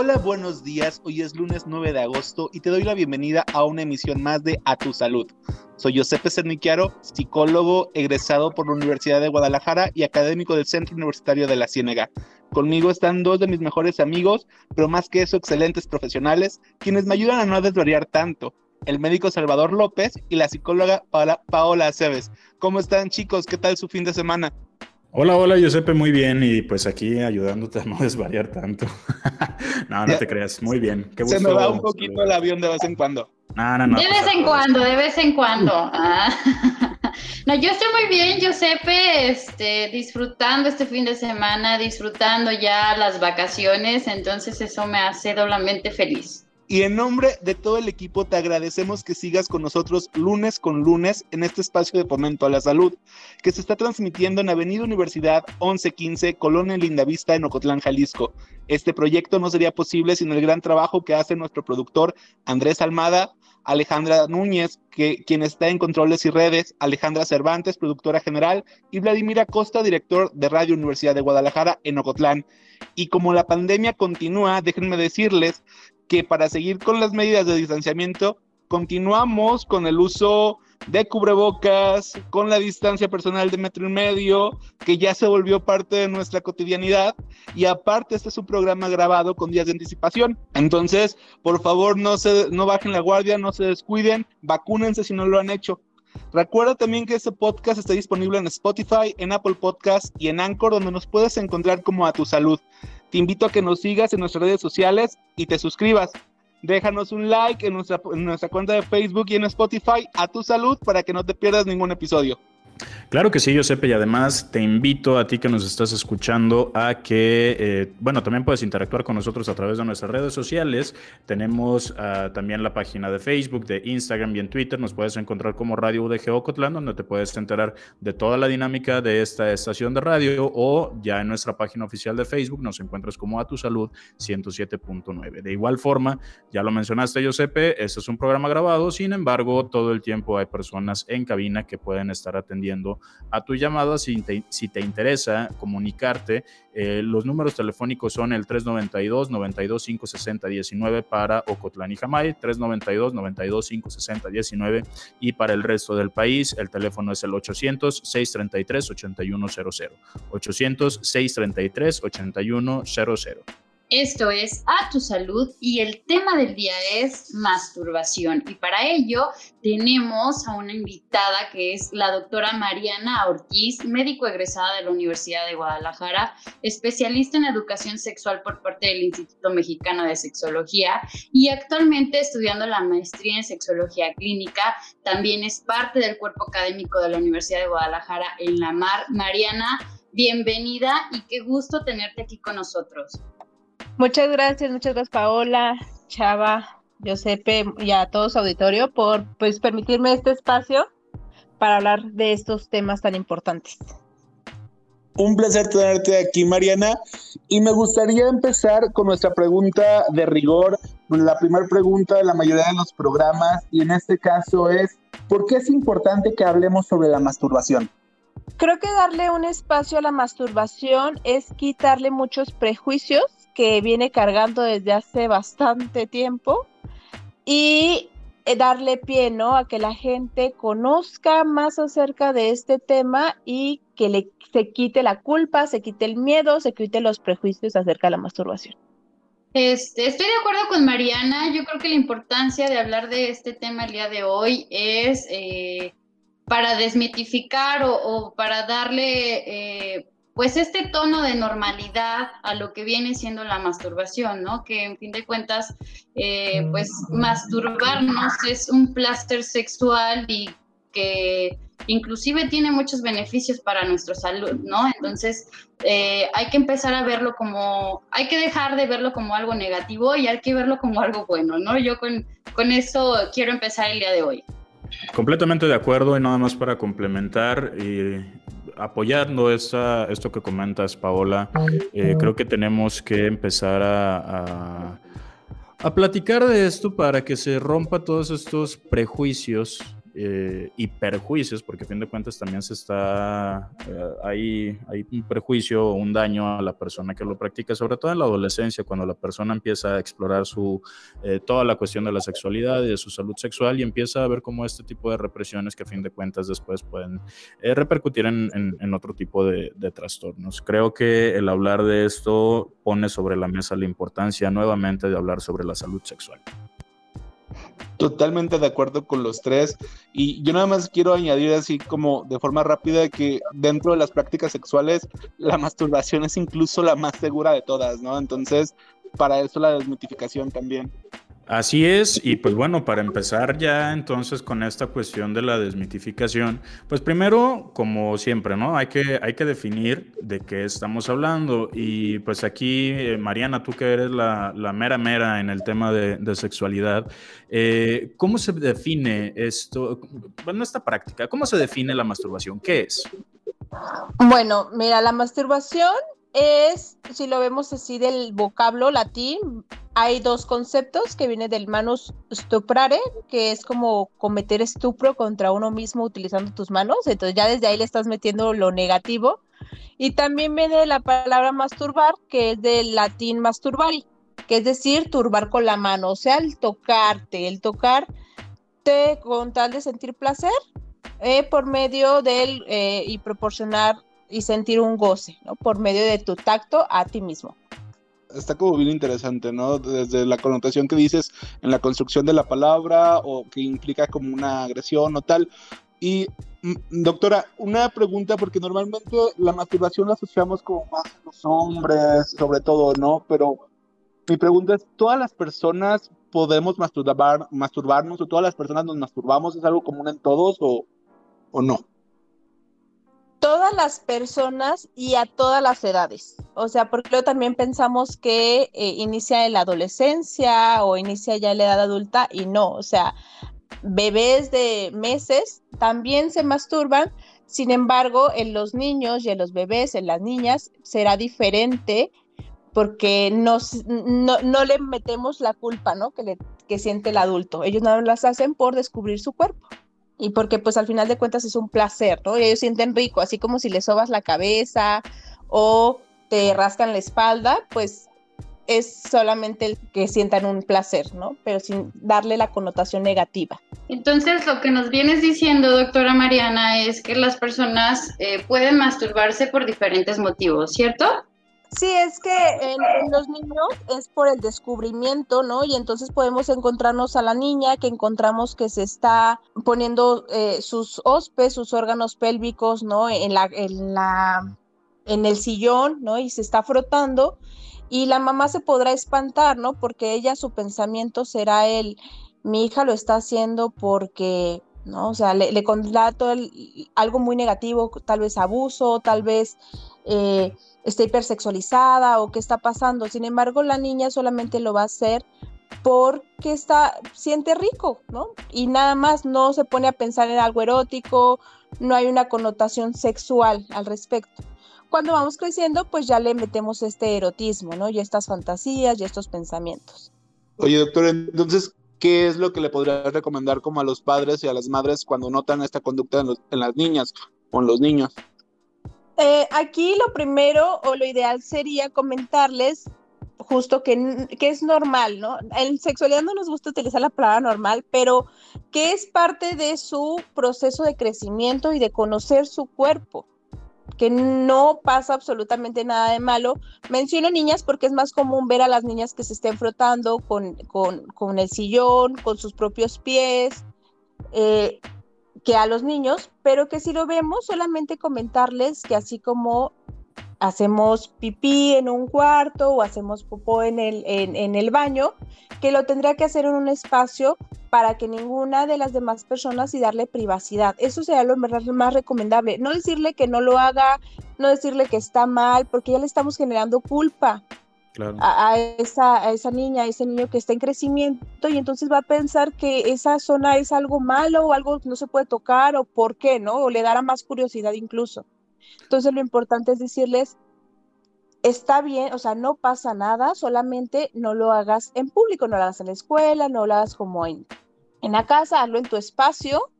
Hola, buenos días. Hoy es lunes 9 de agosto y te doy la bienvenida a una emisión más de A Tu Salud. Soy Josepe Cerniquiaro, psicólogo egresado por la Universidad de Guadalajara y académico del Centro Universitario de la Ciénega. Conmigo están dos de mis mejores amigos, pero más que eso, excelentes profesionales, quienes me ayudan a no desvariar tanto. El médico Salvador López y la psicóloga Paola, Paola Aceves. ¿Cómo están, chicos? ¿Qué tal su fin de semana? Hola, hola, Giuseppe, muy bien. Y pues aquí ayudándote a no desvariar tanto. no, no te creas. Muy bien. Qué gusto. Se me va un poquito el avión de vez en cuando. No, no, no. De vez en cuando, de vez en cuando. Ah. No, yo estoy muy bien, Giuseppe, este, disfrutando este fin de semana, disfrutando ya las vacaciones, entonces eso me hace doblemente feliz. Y en nombre de todo el equipo te agradecemos que sigas con nosotros lunes con lunes en este espacio de fomento a la salud, que se está transmitiendo en Avenida Universidad 1115, Colonia Lindavista, en Ocotlán, Jalisco. Este proyecto no sería posible sin el gran trabajo que hace nuestro productor Andrés Almada, Alejandra Núñez, que, quien está en controles y redes, Alejandra Cervantes, productora general, y Vladimir Acosta, director de Radio Universidad de Guadalajara en Ocotlán. Y como la pandemia continúa, déjenme decirles que para seguir con las medidas de distanciamiento, continuamos con el uso de cubrebocas, con la distancia personal de metro y medio, que ya se volvió parte de nuestra cotidianidad. Y aparte, este es un programa grabado con días de anticipación. Entonces, por favor, no, se, no bajen la guardia, no se descuiden, vacúnense si no lo han hecho. Recuerda también que este podcast está disponible en Spotify, en Apple Podcast y en Anchor, donde nos puedes encontrar como a tu salud. Te invito a que nos sigas en nuestras redes sociales y te suscribas. Déjanos un like en nuestra, en nuestra cuenta de Facebook y en Spotify a tu salud para que no te pierdas ningún episodio. Claro que sí, Josepe, y además te invito a ti que nos estás escuchando a que, eh, bueno, también puedes interactuar con nosotros a través de nuestras redes sociales. Tenemos ah, también la página de Facebook, de Instagram y en Twitter. Nos puedes encontrar como Radio UDG Ocotlán, donde te puedes enterar de toda la dinámica de esta estación de radio o ya en nuestra página oficial de Facebook nos encuentras como A Tu Salud 107.9. De igual forma, ya lo mencionaste, Josepe, este es un programa grabado, sin embargo, todo el tiempo hay personas en cabina que pueden estar atendiendo a tu llamada si te, si te interesa comunicarte. Eh, los números telefónicos son el 392 92 560 19 para Ocotlán y Jamay, 392 92 560 19 y para el resto del país el teléfono es el 800 633 8100. 800 633 8100. Esto es A Tu Salud y el tema del día es masturbación. Y para ello tenemos a una invitada que es la doctora Mariana Ortiz, médico egresada de la Universidad de Guadalajara, especialista en educación sexual por parte del Instituto Mexicano de Sexología y actualmente estudiando la maestría en sexología clínica. También es parte del cuerpo académico de la Universidad de Guadalajara en la MAR. Mariana, bienvenida y qué gusto tenerte aquí con nosotros. Muchas gracias, muchas gracias Paola, Chava, Josepe y a todo su auditorio por pues permitirme este espacio para hablar de estos temas tan importantes. Un placer tenerte aquí, Mariana. Y me gustaría empezar con nuestra pregunta de rigor, la primera pregunta de la mayoría de los programas, y en este caso es, ¿por qué es importante que hablemos sobre la masturbación? Creo que darle un espacio a la masturbación es quitarle muchos prejuicios que viene cargando desde hace bastante tiempo y eh, darle pie, ¿no? A que la gente conozca más acerca de este tema y que le, se quite la culpa, se quite el miedo, se quite los prejuicios acerca de la masturbación. Estoy de acuerdo con Mariana. Yo creo que la importancia de hablar de este tema el día de hoy es eh, para desmitificar o, para darle eh, pues este tono de normalidad a lo que viene siendo la masturbación, ¿no? Que en fin de cuentas, eh, pues masturbarnos es un placer sexual y que inclusive tiene muchos beneficios para nuestra salud, ¿no? Entonces, eh, hay que empezar a verlo como, hay que dejar de verlo como algo negativo y hay que verlo como algo bueno, ¿no? Yo con, con eso quiero empezar el día de hoy. Completamente de acuerdo y nada más para complementar y apoyando esa, esto que comentas, Paola, eh, creo que tenemos que empezar a, a platicar de esto para que se rompa todos estos prejuicios eh, y perjuicios, porque a fin de cuentas también se está, eh, hay, hay un prejuicio o un daño a la persona que lo practica, sobre todo en la adolescencia, cuando la persona empieza a explorar su, eh, toda la cuestión de la sexualidad y de su salud sexual y empieza a ver cómo este tipo de represiones que a fin de cuentas después pueden repercutir en, en, otro tipo de trastornos. Creo que el hablar de esto pone sobre la mesa la importancia nuevamente de hablar sobre la salud sexual. Totalmente de acuerdo con los tres. Y yo nada más quiero añadir así como de forma rápida que dentro de las prácticas sexuales la masturbación es incluso la más segura de todas, ¿no? Entonces, para eso la desmitificación también. Así es, y pues bueno, para empezar ya entonces con esta cuestión de la desmitificación, pues primero, como siempre, ¿no? Hay que, hay que definir de qué estamos hablando. Y pues aquí, eh, Mariana, tú que eres la, mera mera en el tema de, sexualidad, eh, ¿cómo se define esto, bueno, esta práctica, cómo se define la masturbación? ¿Qué es? Bueno, mira, la masturbación es, si lo vemos así del vocablo latín, hay dos conceptos que vienen del manus stuprare, que es como cometer estupro contra uno mismo utilizando tus manos, entonces ya desde ahí le estás metiendo lo negativo. Y también viene la palabra masturbar, que es del latín masturbari, que es decir, turbar con la mano, o sea, el tocarte, el tocarte con tal de sentir placer eh, por medio del eh, y proporcionar y sentir un goce, ¿no? Por medio de tu tacto a ti mismo. Está como bien interesante, ¿no? Desde la connotación que dices en la construcción de la palabra o que implica como una agresión o tal. Y, mm, doctora, una pregunta, porque normalmente la masturbación la asociamos como más a los hombres, sobre todo, ¿no? Pero mi pregunta es, ¿todas las personas podemos masturbar, masturbarnos o todas las personas nos masturbamos? ¿Es algo común en todos o, o no? Todas las personas y a todas las edades. O sea, porque luego también pensamos que eh, inicia en la adolescencia o inicia ya en la edad adulta y no, o sea, bebés de meses también se masturban, sin embargo, en los niños y en los bebés, en las niñas, será diferente porque no, no, le metemos la culpa, ¿no? Que, le, que siente el adulto. Ellos no las hacen por descubrir su cuerpo y porque pues al final de cuentas es un placer, ¿no? Y ellos sienten rico, así como si les sobas la cabeza o te rascan la espalda, pues es solamente el que sientan un placer, ¿no? Pero sin darle la connotación negativa. Entonces, lo que nos vienes diciendo, doctora Mariana, es que las personas eh, pueden masturbarse por diferentes motivos, ¿cierto? Sí, es que en, los niños es por el descubrimiento, ¿no? Y entonces podemos encontrarnos a la niña que encontramos que se está poniendo eh, sus hospes, sus órganos pélvicos, ¿no? En la, en la, en el sillón, ¿no? Y se está frotando y la mamá se podrá espantar, ¿no? Porque ella su pensamiento será el, mi hija lo está haciendo porque ¿no? O sea, le, le algo muy negativo, tal vez abuso, tal vez eh, está hipersexualizada o qué está pasando. Sin embargo, la niña solamente lo va a hacer porque está, siente rico, ¿no? Y nada más no se pone a pensar en algo erótico, no hay una connotación sexual al respecto. Cuando vamos creciendo, pues ya le metemos este erotismo, ¿no? Y estas fantasías y estos pensamientos. Oye, doctor, entonces, ¿qué es lo que le podría recomendar como a los padres y a las madres cuando notan esta conducta en las niñas o en los niños? Eh, aquí lo primero o lo ideal sería comentarles justo que, que, es normal, ¿no? En sexualidad no nos gusta utilizar la palabra normal, pero que es parte de su proceso de crecimiento y de conocer su cuerpo, que no pasa absolutamente nada de malo. Menciono niñas porque es más común ver a las niñas que se estén frotando con, con, con el sillón, con sus propios pies. Eh, que a los niños, pero que si lo vemos, solamente comentarles que así como hacemos pipí en un cuarto o hacemos popó en el, en, el baño, que lo tendría que hacer en un espacio para que ninguna de las demás personas y darle privacidad. Eso sería lo más recomendable. No decirle que no lo haga, no decirle que está mal, porque ya le estamos generando culpa. A, esa, a esa niña, a ese niño que está en crecimiento y entonces va a pensar que esa zona es algo malo o algo que no se puede tocar o por qué, ¿no? O le dará más curiosidad incluso. Entonces lo importante es decirles, está bien, o sea, no pasa nada, solamente no lo hagas en público, no lo hagas en la escuela, no lo hagas como en, en la casa, hazlo en tu espacio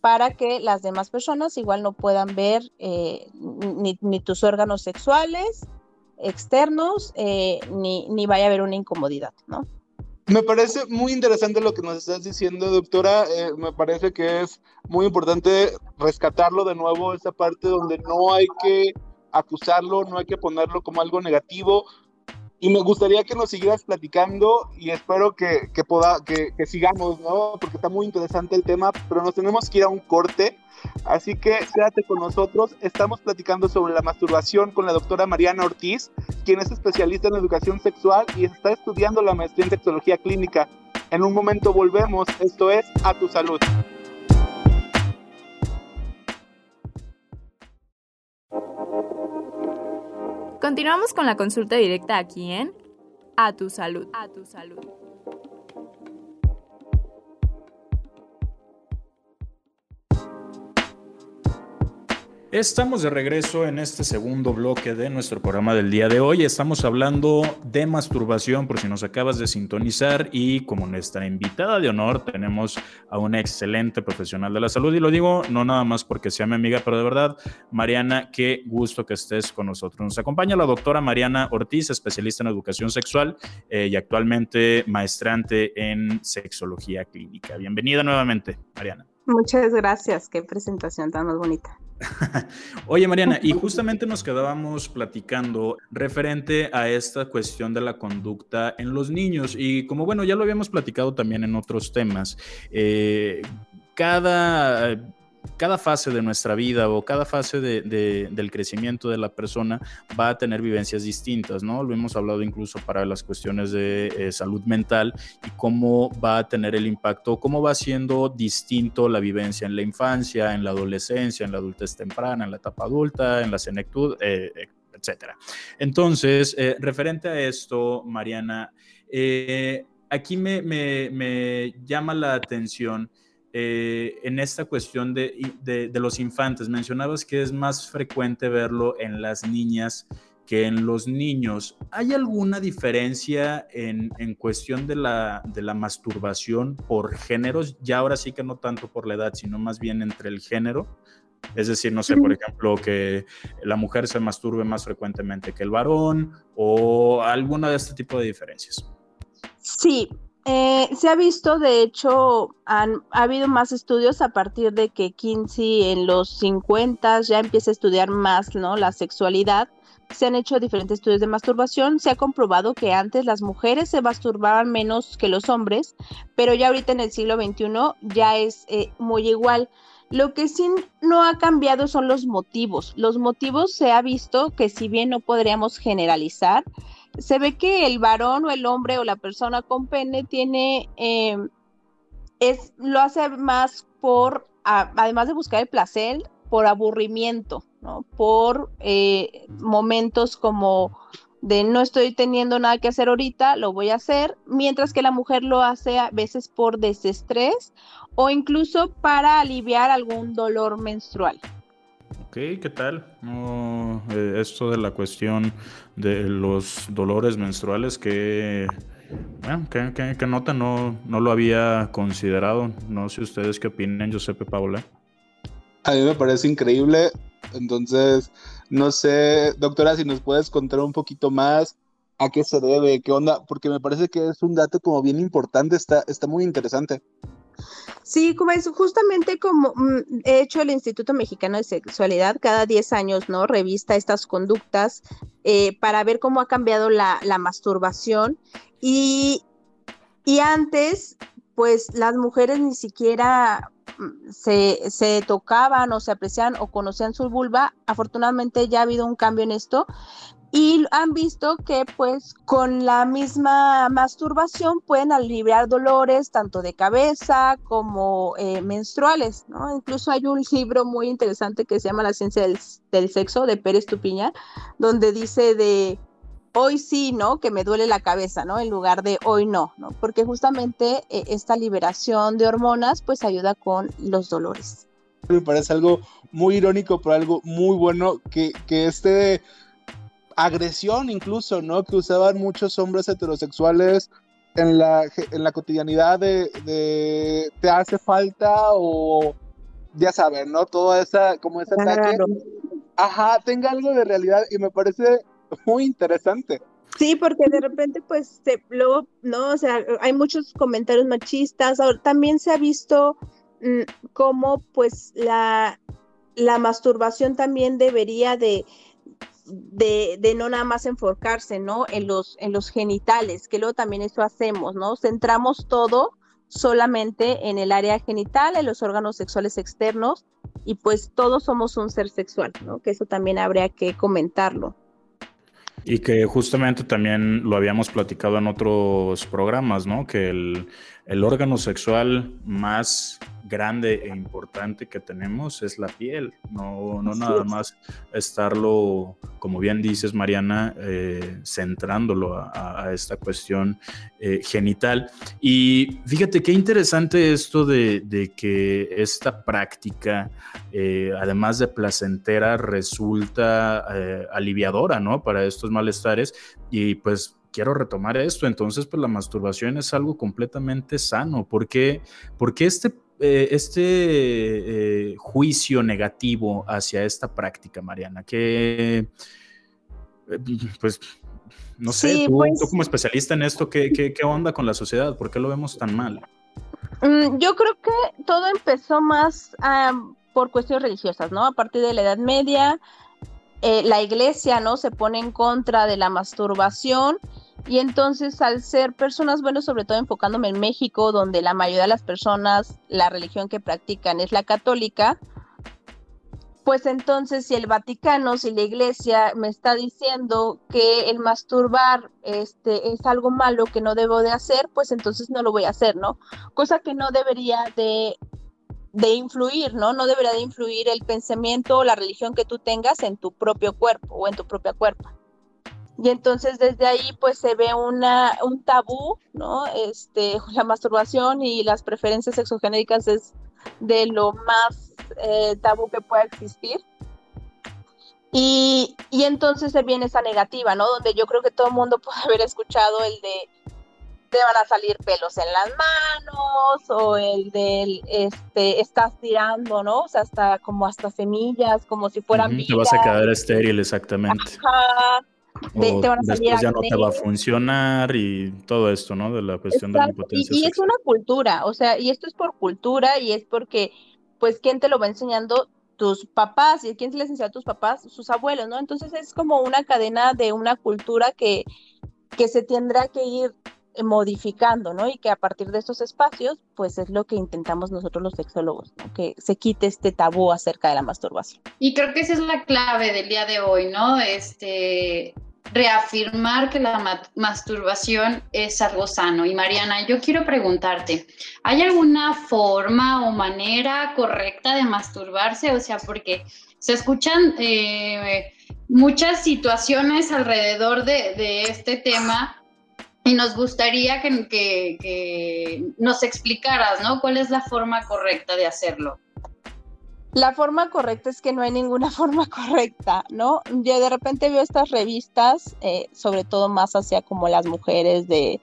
para que las demás personas igual no puedan ver eh, ni, ni, tus órganos sexuales externos, eh, ni, ni vaya a haber una incomodidad, ¿no? Me parece muy interesante lo que nos estás diciendo, doctora. Eh, me parece que es muy importante rescatarlo de nuevo, esa parte donde no hay que acusarlo, no hay que ponerlo como algo negativo. Y me gustaría que nos siguieras platicando y espero que, que, poda, que, que sigamos, ¿no? Porque está muy interesante el tema, pero nos tenemos que ir a un corte. Así que quédate con nosotros. Estamos platicando sobre la masturbación con la doctora Mariana Ortiz, quien es especialista en educación sexual y está estudiando la maestría en sexología clínica. En un momento volvemos. Esto es A Tu Salud. Continuamos con la consulta directa aquí en A Tu Salud. A Tu Salud. Estamos de regreso en este segundo bloque de nuestro programa del día de hoy. Estamos hablando de masturbación por si nos acabas de sintonizar y como nuestra invitada de honor tenemos a una excelente profesional de la salud y lo digo no nada más porque sea mi amiga, pero de verdad, Mariana, qué gusto que estés con nosotros. Nos acompaña la doctora Mariana Ortiz, especialista en educación sexual eh, y actualmente maestrante en sexología clínica. Bienvenida nuevamente, Mariana. Muchas gracias, qué presentación tan bonita. Oye, Mariana, y justamente nos quedábamos platicando referente a esta cuestión de la conducta en los niños. Y como bueno, ya lo habíamos platicado también en otros temas, eh, cada cada fase de nuestra vida o cada fase del crecimiento de la persona va a tener vivencias distintas, ¿no? Lo hemos hablado incluso para las cuestiones de eh, salud mental y cómo va a tener el impacto, cómo va siendo distinto la vivencia en la infancia, en la adolescencia, en la adultez temprana, en la etapa adulta, en la senectud, eh, etcétera. Entonces, eh, referente a esto, Mariana, aquí me, me llama la atención eh, en esta cuestión de, los infantes. Mencionabas que es más frecuente verlo en las niñas que en los niños. ¿Hay alguna diferencia en, cuestión de la, de la, masturbación por géneros? Ya ahora sí que no tanto por la edad, sino más bien entre el género. Es decir, no sé, por ejemplo, que la mujer se masturbe más frecuentemente que el varón o alguna de este tipo de diferencias. Sí, eh, se ha visto, de hecho, han, ha habido más estudios a partir de que Kinsey en los 50 ya empieza a estudiar más ¿no? la sexualidad. Se han hecho diferentes estudios de masturbación. Se ha comprobado que antes las mujeres se masturbaban menos que los hombres, pero ya ahorita en el siglo XXI ya es eh, muy igual. Lo que sí no ha cambiado son los motivos. Los motivos se ha visto que si bien no podríamos generalizar, se ve que el varón o el hombre o la persona con pene tiene, eh, es, lo hace más por, además de buscar el placer, por aburrimiento, ¿no? Por eh, momentos como de no estoy teniendo nada que hacer ahorita, lo voy a hacer, mientras que la mujer lo hace a veces por desestrés o incluso para aliviar algún dolor menstrual. Ok, ¿qué tal? Eh, esto de la cuestión de los dolores menstruales que, bueno, que, nota, no, no lo había considerado. No sé ustedes qué opinan, Giuseppe Paula. A mí me parece increíble. Entonces, no sé, doctora, si nos puedes contar un poquito más a qué se debe, qué onda, porque me parece que es un dato como bien importante, está, está muy interesante. Sí, como es justamente como mm, he hecho el Instituto Mexicano de Sexualidad, cada 10 años, ¿no? Revista estas conductas eh, para ver cómo ha cambiado la, masturbación. Y, y, antes, pues las mujeres ni siquiera se, se tocaban o se apreciaban o conocían su vulva, afortunadamente ya ha habido un cambio en esto y han visto que pues con la misma masturbación pueden aliviar dolores tanto de cabeza como eh, menstruales, ¿no? Incluso hay un libro muy interesante que se llama La ciencia del, del sexo de Pérez Tupiña, donde dice de hoy sí, ¿no? Que me duele la cabeza, ¿no? En lugar de hoy no, ¿no? Porque justamente eh, esta liberación de hormonas pues ayuda con los dolores. Me parece algo muy irónico, pero algo muy bueno que, que este agresión incluso, ¿no? Que usaban muchos hombres heterosexuales en la, en la cotidianidad de, te hace falta o ya saben, ¿no? Todo esa, como ese ataque. Ajá, tenga algo de realidad y me parece muy interesante. Sí, porque de repente, pues, luego, ¿no? O sea, hay muchos comentarios machistas. Ahora, también se ha visto mm, cómo, pues, la, la masturbación también debería de, de, no nada más enfocarse, ¿no? En los, en los genitales, que luego también eso hacemos, ¿no? Centramos todo solamente en el área genital, en los órganos sexuales externos, y pues todos somos un ser sexual, ¿no? Que eso también habría que comentarlo. Y que justamente también lo habíamos platicado en otros programas, ¿no? Que el, el órgano sexual más grande e importante que tenemos es la piel, no, no nada más estarlo, como bien dices Mariana, eh, centrándolo a, esta cuestión eh, genital. Y fíjate qué interesante esto de, que esta práctica, eh, además de placentera, resulta aliviadora, ¿no? Para estos malestares y pues quiero retomar esto. Entonces, pues la masturbación es algo completamente sano. ¿Por qué, Porque este eh, este eh, juicio negativo hacia esta práctica, Mariana? Que, eh, pues, no sé, pues tú, como especialista en esto, ¿qué, ¿qué, qué, onda con la sociedad? ¿Por qué lo vemos tan mal? Mm, yo creo que todo empezó más por cuestiones religiosas, ¿no? A partir de la Edad Media, la iglesia, ¿no? Se pone en contra de la masturbación y entonces al ser personas, bueno, sobre todo enfocándome en México, donde la mayoría de las personas, la religión que practican es la católica, pues entonces si el Vaticano, si la iglesia me está diciendo que el masturbar este, es algo malo que no debo de hacer, pues entonces no lo voy a hacer, ¿no? Cosa que no debería de, de influir, ¿no? No debería de influir el pensamiento o la religión que tú tengas en tu propio cuerpo o en tu propia cuerpo. Y entonces desde ahí pues se ve una, un tabú, ¿no? Este, la masturbación y las preferencias sexogenéricas es de lo más eh, tabú que pueda existir. Y, y, entonces se viene esa negativa, ¿no? Donde yo creo que todo el mundo puede haber escuchado el de te van a salir pelos en las manos o el del este estás tirando, ¿no? O sea, hasta como hasta semillas, como si fueran Te vas a quedar estéril exactamente. Ajá después ya no te va a funcionar y todo esto, ¿no? De la cuestión de la impotencia. Y, es una cultura, o sea, y esto es por cultura y es porque, pues, ¿quién te lo va enseñando? Tus papás, y quién te les enseñó a tus papás, sus abuelos, ¿no? Entonces es como una cadena de una cultura que, que se tendrá que ir modificando, ¿no? Y que a partir de estos espacios, pues es lo que intentamos nosotros los sexólogos, ¿no? que se quite este tabú acerca de la masturbación. Y creo que esa es la clave del día de hoy, ¿no? Este, reafirmar que la masturbación es algo sano. Y Mariana, yo quiero preguntarte, ¿hay alguna forma o manera correcta de masturbarse? O sea, porque se escuchan eh, muchas situaciones alrededor de, de este tema y nos gustaría que, nos explicaras, ¿no? ¿Cuál es la forma correcta de hacerlo? La forma correcta es que no hay ninguna forma correcta, ¿no? Yo de repente veo estas revistas, eh, sobre todo más hacia como las mujeres de,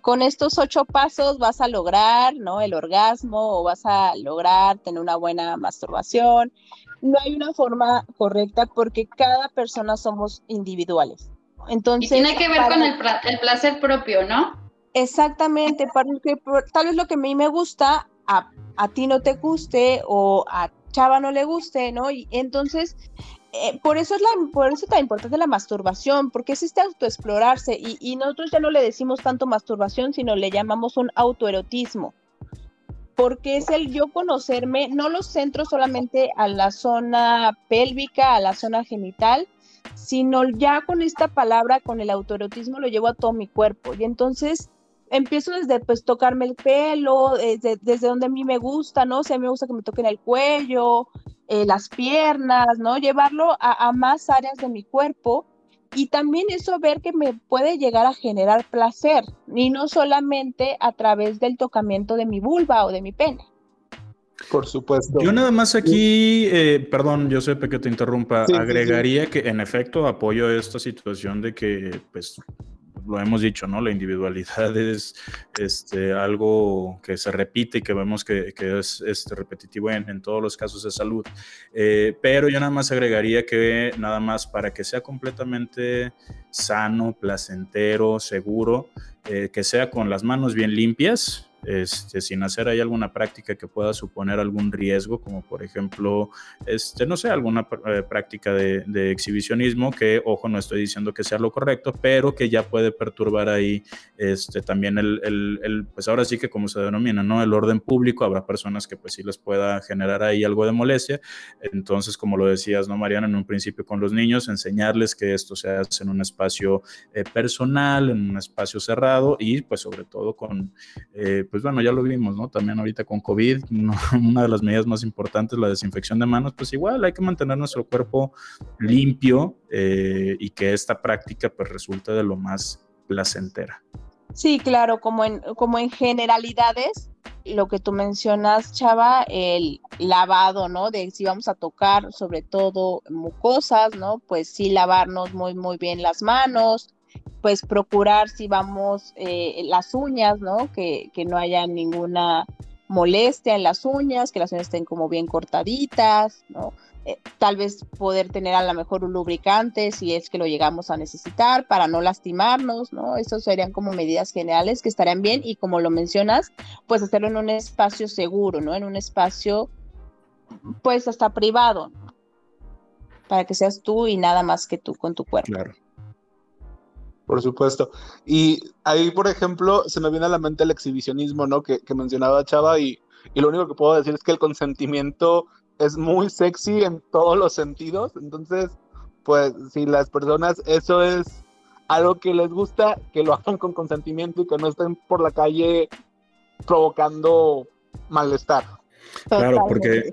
con estos ocho pasos vas a lograr, ¿no? El orgasmo o vas a lograr tener una buena masturbación. No hay una forma correcta porque cada persona somos individuales. Entonces, y tiene que ver con el, placer propio, ¿no? Exactamente, porque tal vez lo que a mí me gusta, a, a, ti no te guste o a Chava no le guste, ¿no? Y entonces, eh, por eso es la, por eso tan importante la masturbación, porque es este autoexplorarse y, y nosotros ya no le decimos tanto masturbación, sino le llamamos un autoerotismo. porque es el yo conocerme, no lo centro solamente a la zona pélvica, a la zona genital, sino ya con esta palabra, con el autoerotismo, lo llevo a todo mi cuerpo. Y entonces empiezo desde pues tocarme el pelo, desde, desde donde a mí me gusta, ¿no? O sea, a mí me gusta que me toquen el cuello, eh, las piernas, ¿no? Llevarlo a, a, más áreas de mi cuerpo y también eso ver que me puede llegar a generar placer y no solamente a través del tocamiento de mi vulva o de mi pene. Por supuesto. Yo nada más aquí, eh, perdón, yo sé que te interrumpa, sí, agregaría sí, sí. que en efecto apoyo esta situación de que pues lo hemos dicho, ¿no? La individualidad es este, algo que se repite y que vemos que, es este, repetitivo en, en, todos los casos de salud. Eh, pero yo nada más agregaría que nada más para que sea completamente sano, placentero, seguro, eh, que sea con las manos bien limpias, este, sin hacer ahí alguna práctica que pueda suponer algún riesgo, como por ejemplo, este, no sé, alguna eh, práctica de, exhibicionismo, que, ojo, no estoy diciendo que sea lo correcto, pero que ya puede perturbar ahí este, también el, pues ahora sí que como se denomina, ¿no? El orden público, habrá personas que pues sí les pueda generar ahí algo de molestia, entonces, como lo decías, ¿no, Mariana? En un principio con los niños, enseñarles que esto se hace en un espacio eh, personal, en un espacio cerrado y pues sobre todo con... Eh, pues bueno, ya lo vimos, ¿no? También ahorita con COVID, una de las medidas más importantes, la desinfección de manos, pues igual hay que mantener nuestro cuerpo limpio eh, y que esta práctica pues resulte de lo más placentera. Sí, claro, como en, como en generalidades, lo que tú mencionas, Chava, el lavado, ¿no? De si vamos a tocar sobre todo mucosas, ¿no? Pues sí, lavarnos muy, muy bien las manos, pues procurar si vamos eh, las uñas, ¿no? Que, que, no haya ninguna molestia en las uñas, que las uñas estén como bien cortaditas, ¿no? Eh, tal vez poder tener a lo mejor un lubricante si es que lo llegamos a necesitar para no lastimarnos, ¿no? Esas serían como medidas generales que estarían bien y como lo mencionas, pues hacerlo en un espacio seguro, ¿no? En un espacio pues hasta privado. Para que seas tú y nada más que tú con tu cuerpo. Claro por supuesto. Y ahí, por ejemplo, se me viene a la mente el exhibicionismo, ¿no? Que, que mencionaba Chava y, y, lo único que puedo decir es que el consentimiento es muy sexy en todos los sentidos. Entonces, pues si las personas, eso es algo que les gusta, que lo hagan con consentimiento y que no estén por la calle provocando malestar. Claro, porque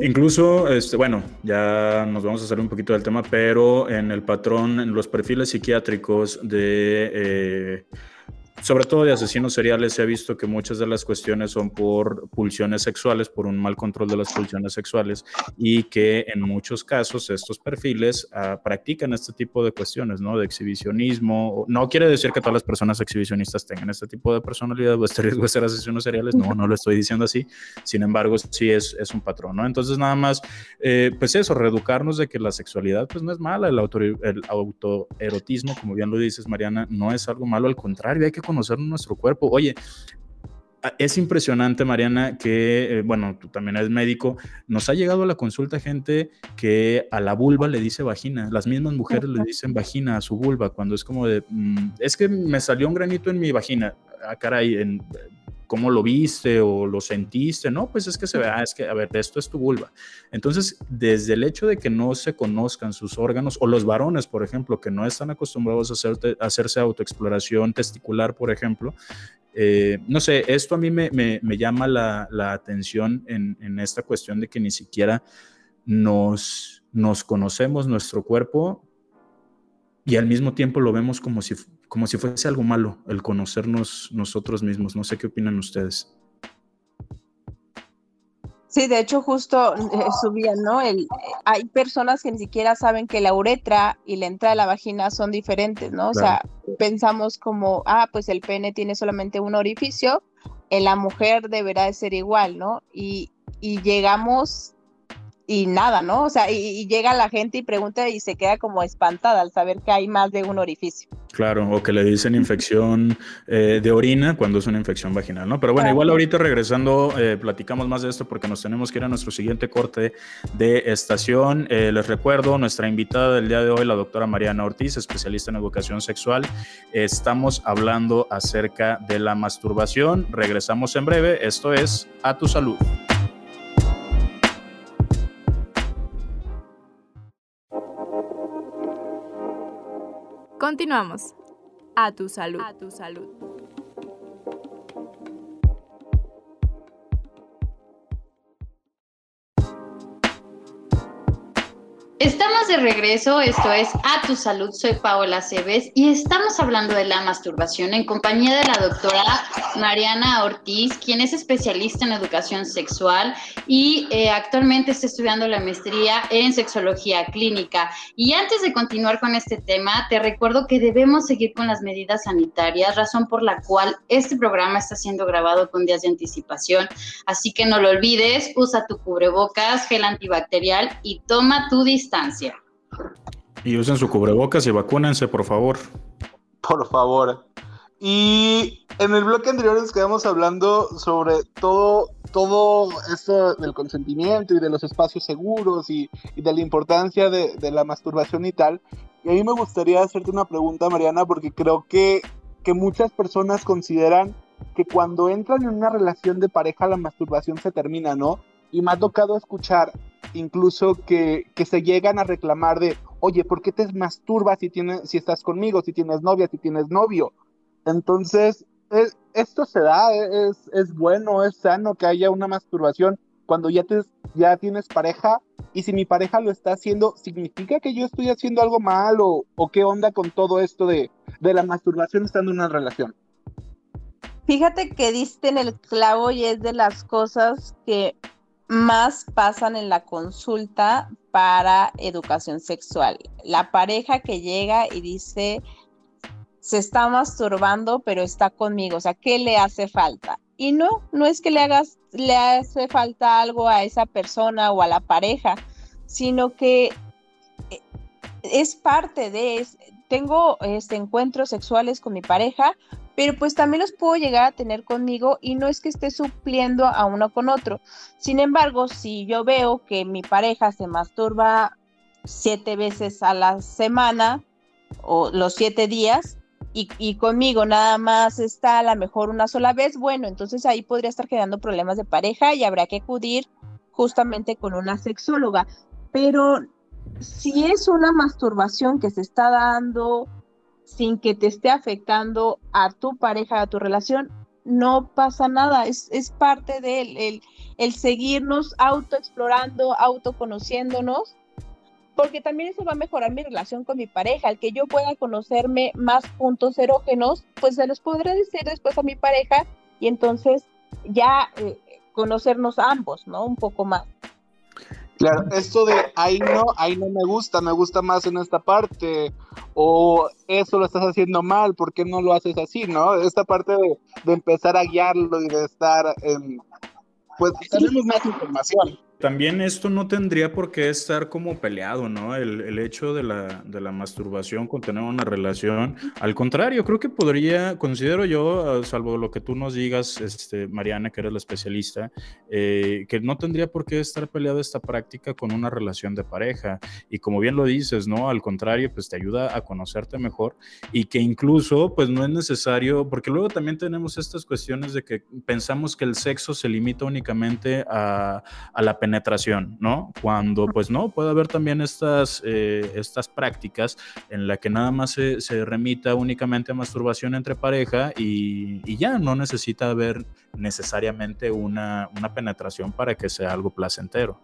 incluso, este, bueno, ya nos vamos a hacer un poquito del tema, pero en el patrón, en los perfiles psiquiátricos de eh, sobre todo de asesinos seriales, se ha visto que muchas de las cuestiones son por pulsiones sexuales, por un mal control de las pulsiones sexuales y que en muchos casos estos perfiles uh, practican este tipo de cuestiones, ¿no? De exhibicionismo. No quiere decir que todas las personas exhibicionistas tengan este tipo de personalidad o este riesgo de ser asesinos seriales, no, no lo estoy diciendo así. Sin embargo, sí es, un patrón, ¿no? Entonces, nada más, eh, pues eso, reeducarnos de que la sexualidad, pues no es mala, el, el autoerotismo, como bien lo dices, Mariana, no es algo malo, al contrario, hay que conocer nuestro cuerpo. Oye, es impresionante, Mariana, que, eh, bueno, tú también eres médico, nos ha llegado a la consulta gente que a la vulva le dice vagina, las mismas mujeres le dicen vagina a su vulva, cuando es como de, mmm, es que me salió un granito en mi vagina, ah, caray, en, cómo lo viste o lo sentiste, no, pues es que se ve, ah, es que, a ver, esto es tu vulva. Entonces, desde el hecho de que no se conozcan sus órganos, o los varones, por ejemplo, que no están acostumbrados a, hacerse autoexploración testicular, por ejemplo, eh, no sé, esto a mí me, me, me llama la, la atención en, en, esta cuestión de que ni siquiera nos, nos conocemos nuestro cuerpo y al mismo tiempo lo vemos como si como si fuese algo malo el conocernos nosotros mismos. No sé qué opinan ustedes. Sí, de hecho justo eh, subían, ¿no? El, eh, hay personas que ni siquiera saben que la uretra y la entrada de la vagina son diferentes, ¿no? O claro. sea, pensamos como, ah, pues el pene tiene solamente un orificio, en la mujer deberá de ser igual, ¿no? Y, y llegamos y nada, ¿no? O sea, y, y, llega la gente y pregunta y se queda como espantada al saber que hay más de un orificio. Claro, o que le dicen infección eh, de orina cuando es una infección vaginal, ¿no? Pero bueno, igual ahorita regresando, eh, platicamos más de esto porque nos tenemos que ir a nuestro siguiente corte de estación. Eh, les recuerdo, nuestra invitada del día de hoy, la doctora Mariana Ortiz, especialista en educación sexual. Estamos hablando acerca de la masturbación. Regresamos en breve. Esto es A Tu Salud. Continuamos. A tu salud. A tu salud. Estamos de regreso, esto es A Tu Salud, soy Paola Cebes y estamos hablando de la masturbación en compañía de la doctora Mariana Ortiz, quien es especialista en educación sexual y eh, actualmente está estudiando la maestría en sexología clínica. Y antes de continuar con este tema, te recuerdo que debemos seguir con las medidas sanitarias, razón por la cual este programa está siendo grabado con días de anticipación. Así que no lo olvides, usa tu cubrebocas, gel antibacterial y toma tu distancia distancia. Y usen su cubrebocas y vacúnense, por favor. Por favor. Y en el bloque anterior nos quedamos hablando sobre todo, todo esto del consentimiento y de los espacios seguros y, y de la importancia de, de, la masturbación y tal. Y a mí me gustaría hacerte una pregunta, Mariana, porque creo que, que muchas personas consideran que cuando entran en una relación de pareja la masturbación se termina, ¿no? Y me ha tocado escuchar incluso que, que, se llegan a reclamar de, oye, ¿por qué te masturbas si, tienes, si estás conmigo, si tienes novia, si tienes novio? Entonces, es, esto se da, es, es, bueno, es sano que haya una masturbación cuando ya, te, ya tienes pareja y si mi pareja lo está haciendo, ¿significa que yo estoy haciendo algo mal o, o qué onda con todo esto de, de la masturbación estando en una relación? Fíjate que diste en el clavo y es de las cosas que más pasan en la consulta para educación sexual. La pareja que llega y dice, se está masturbando, pero está conmigo, o sea, ¿qué le hace falta? Y no, no es que le hagas, le hace falta algo a esa persona o a la pareja, sino que eh, es parte de, tengo este, encuentros sexuales con mi pareja, pero pues también los puedo llegar a tener conmigo y no es que esté supliendo a uno con otro. Sin embargo, si yo veo que mi pareja se masturba siete veces a la semana o los siete días y, conmigo nada más está a lo mejor una sola vez, bueno, entonces ahí podría estar generando problemas de pareja y habría que acudir justamente con una sexóloga. Pero si es una masturbación que se está dando sin que te esté afectando a tu pareja, a tu relación, no pasa nada, es, es parte de él, el, el seguirnos autoexplorando, autoconociéndonos, porque también eso va a mejorar mi relación con mi pareja, el que yo pueda conocerme más puntos erógenos, pues se los podré decir después a mi pareja y entonces ya eh, conocernos ambos, ¿no? Un poco más. Claro, esto de ahí no, ahí no me gusta, me gusta más en esta parte, o eso lo estás haciendo mal, ¿por qué no lo haces así, no? Esta parte de, de empezar a guiarlo y de estar en, pues tenemos más información. También esto no tendría por qué estar como peleado, ¿no? El, hecho de la, de la, masturbación con tener una relación. Al contrario, creo que podría, considero yo, salvo lo que tú nos digas, este, Mariana, que eres la especialista, eh, que no tendría por qué estar peleado esta práctica con una relación de pareja. Y como bien lo dices, ¿no? Al contrario, pues te ayuda a conocerte mejor y que incluso, pues no es necesario, porque luego también tenemos estas cuestiones de que pensamos que el sexo se limita únicamente a, a la penetración penetración, ¿no? Cuando pues no, puede haber también estas, eh, estas prácticas en la que nada más se, remita únicamente a masturbación entre pareja y, y, ya no necesita haber necesariamente una, una penetración para que sea algo placentero.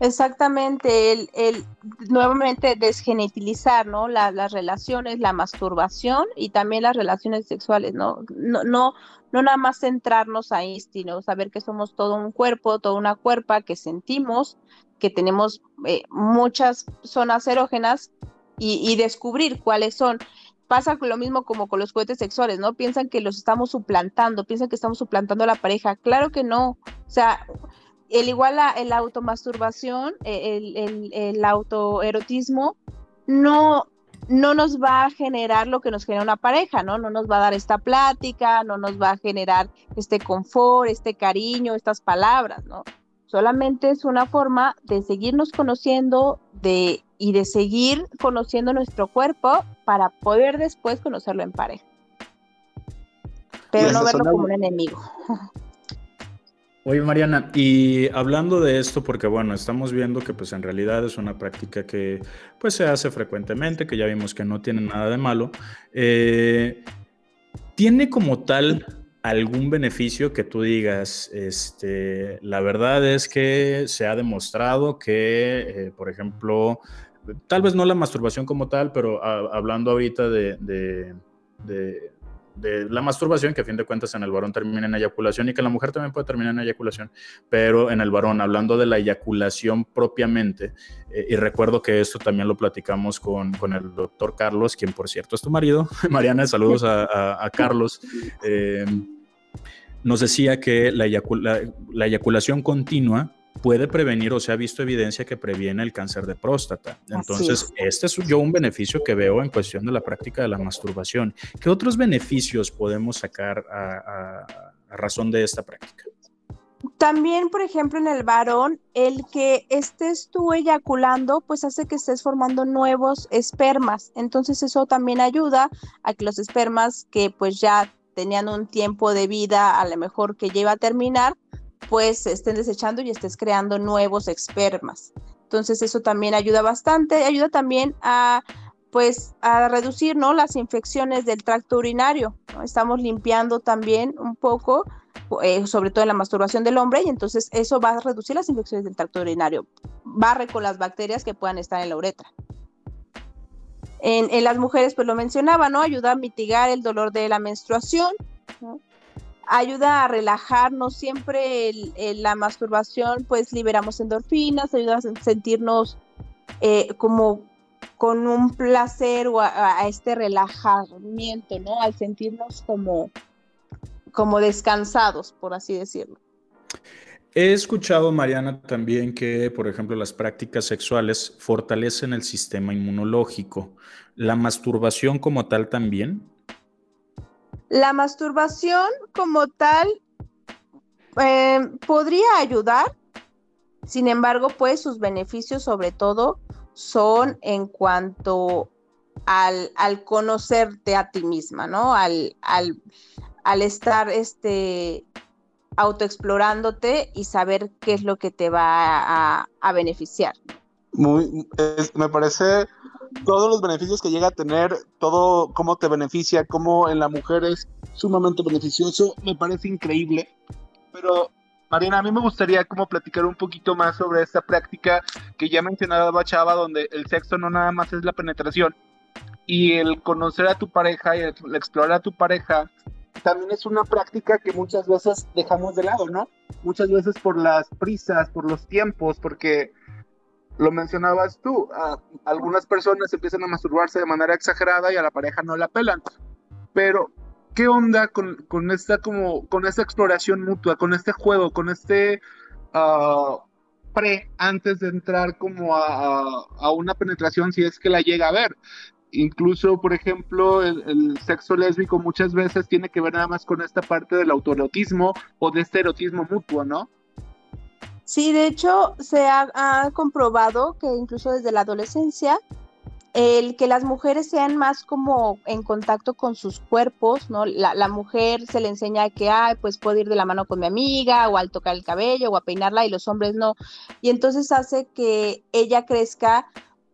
Exactamente, el, el nuevamente desgenetilizar, ¿no? La, las relaciones, la masturbación y también las relaciones sexuales. No, no, no nada más centrarnos ahí, sino saber que somos todo un cuerpo, toda una cuerpa, que sentimos, que tenemos eh, muchas zonas erógenas y, y descubrir cuáles son pasa lo mismo como con los cohetes sexuales, ¿no? Piensan que los estamos suplantando, piensan que estamos suplantando a la pareja. Claro que no. O sea, el igual a el automasturbación, el, el, el autoerotismo, no, no nos va a generar lo que nos genera una pareja, ¿no? No nos va a dar esta plática, no nos va a generar este confort, este cariño, estas palabras, ¿no? Solamente es una forma de seguirnos conociendo de, y de seguir conociendo nuestro cuerpo para poder después conocerlo en pareja. Pero no verlo como un enemigo. Oye, Mariana, y hablando de esto, porque bueno, estamos viendo que pues en realidad es una práctica que pues se hace frecuentemente, que ya vimos que no tiene nada de malo. Eh, ¿Tiene como tal algún beneficio que tú digas, este, la verdad es que se ha demostrado que, eh, por ejemplo, tal vez no la masturbación como tal, pero hablando ahorita de la masturbación, que a fin de cuentas en el varón termina en eyaculación y que la mujer también puede terminar en eyaculación, pero en el varón, hablando de la eyaculación propiamente, eh, y recuerdo que esto también lo platicamos con, con, el doctor Carlos, quien por cierto es tu marido, Mariana, saludos a, Carlos. Eh, nos decía que la eyaculación continua puede prevenir o se ha visto evidencia que previene el cáncer de próstata. Entonces, este es yo un beneficio que veo en cuestión de la práctica de la masturbación. ¿Qué otros beneficios podemos sacar a, razón de esta práctica? También, por ejemplo, en el varón, el que estés tú eyaculando, pues hace que estés formando nuevos espermas. Entonces eso también ayuda a que los espermas que pues ya tenían un tiempo de vida, a lo mejor que lleva a terminar, pues estén desechando y estés creando nuevos espermas. Entonces eso también ayuda bastante, ayuda también a pues a reducir ¿no? las infecciones del tracto urinario. Estamos limpiando también un poco, eh, sobre todo en la masturbación del hombre, y entonces eso va a reducir las infecciones del tracto urinario. Barre con las bacterias que puedan estar en la uretra. En, en las mujeres, pues lo mencionaba, ¿no? Ayuda a mitigar el dolor de la menstruación, ¿no? Ayuda a relajarnos, siempre la masturbación pues liberamos endorfinas, ayuda a sentirnos eh, como con un placer o a, este relajamiento, ¿no? Al sentirnos como, como descansados, por así decirlo. He escuchado, Mariana, también que, por ejemplo, las prácticas sexuales fortalecen el sistema inmunológico. ¿La masturbación como tal también? La masturbación como tal eh, podría ayudar, sin embargo, pues sus beneficios sobre todo son en cuanto al, conocerte a ti misma, ¿no? Al, al, estar este, autoexplorándote y saber qué es lo que te va a, beneficiar. Muy, me parece todos los beneficios que llega a tener, todo cómo te beneficia, cómo en la mujer es sumamente beneficioso, me parece increíble. Pero, Mariana, a mí me gustaría como platicar un poquito más sobre esta práctica que ya mencionaba Chava, donde el sexo no nada más es la penetración y el conocer a tu pareja y el explorar a tu pareja también es una práctica que muchas veces dejamos de lado, ¿no? Muchas veces por las prisas, por los tiempos, porque lo mencionabas tú, algunas personas empiezan a masturbarse de manera exagerada y a la pareja no la pelan. Pero, ¿qué onda con, con esta como con esta exploración mutua, con este juego, con este uh, pre antes de entrar como a, a, una penetración si es que la llega a ver? Incluso, por ejemplo, el, el, sexo lésbico muchas veces tiene que ver nada más con esta parte del autoerotismo o de este erotismo mutuo, ¿no? Sí, de hecho se ha, comprobado que incluso desde la adolescencia el que las mujeres sean más como en contacto con sus cuerpos, ¿no? La, mujer se le enseña que, ay, pues puedo ir de la mano con mi amiga, o al tocar el cabello, o a peinarla, y los hombres no. Y entonces hace que ella crezca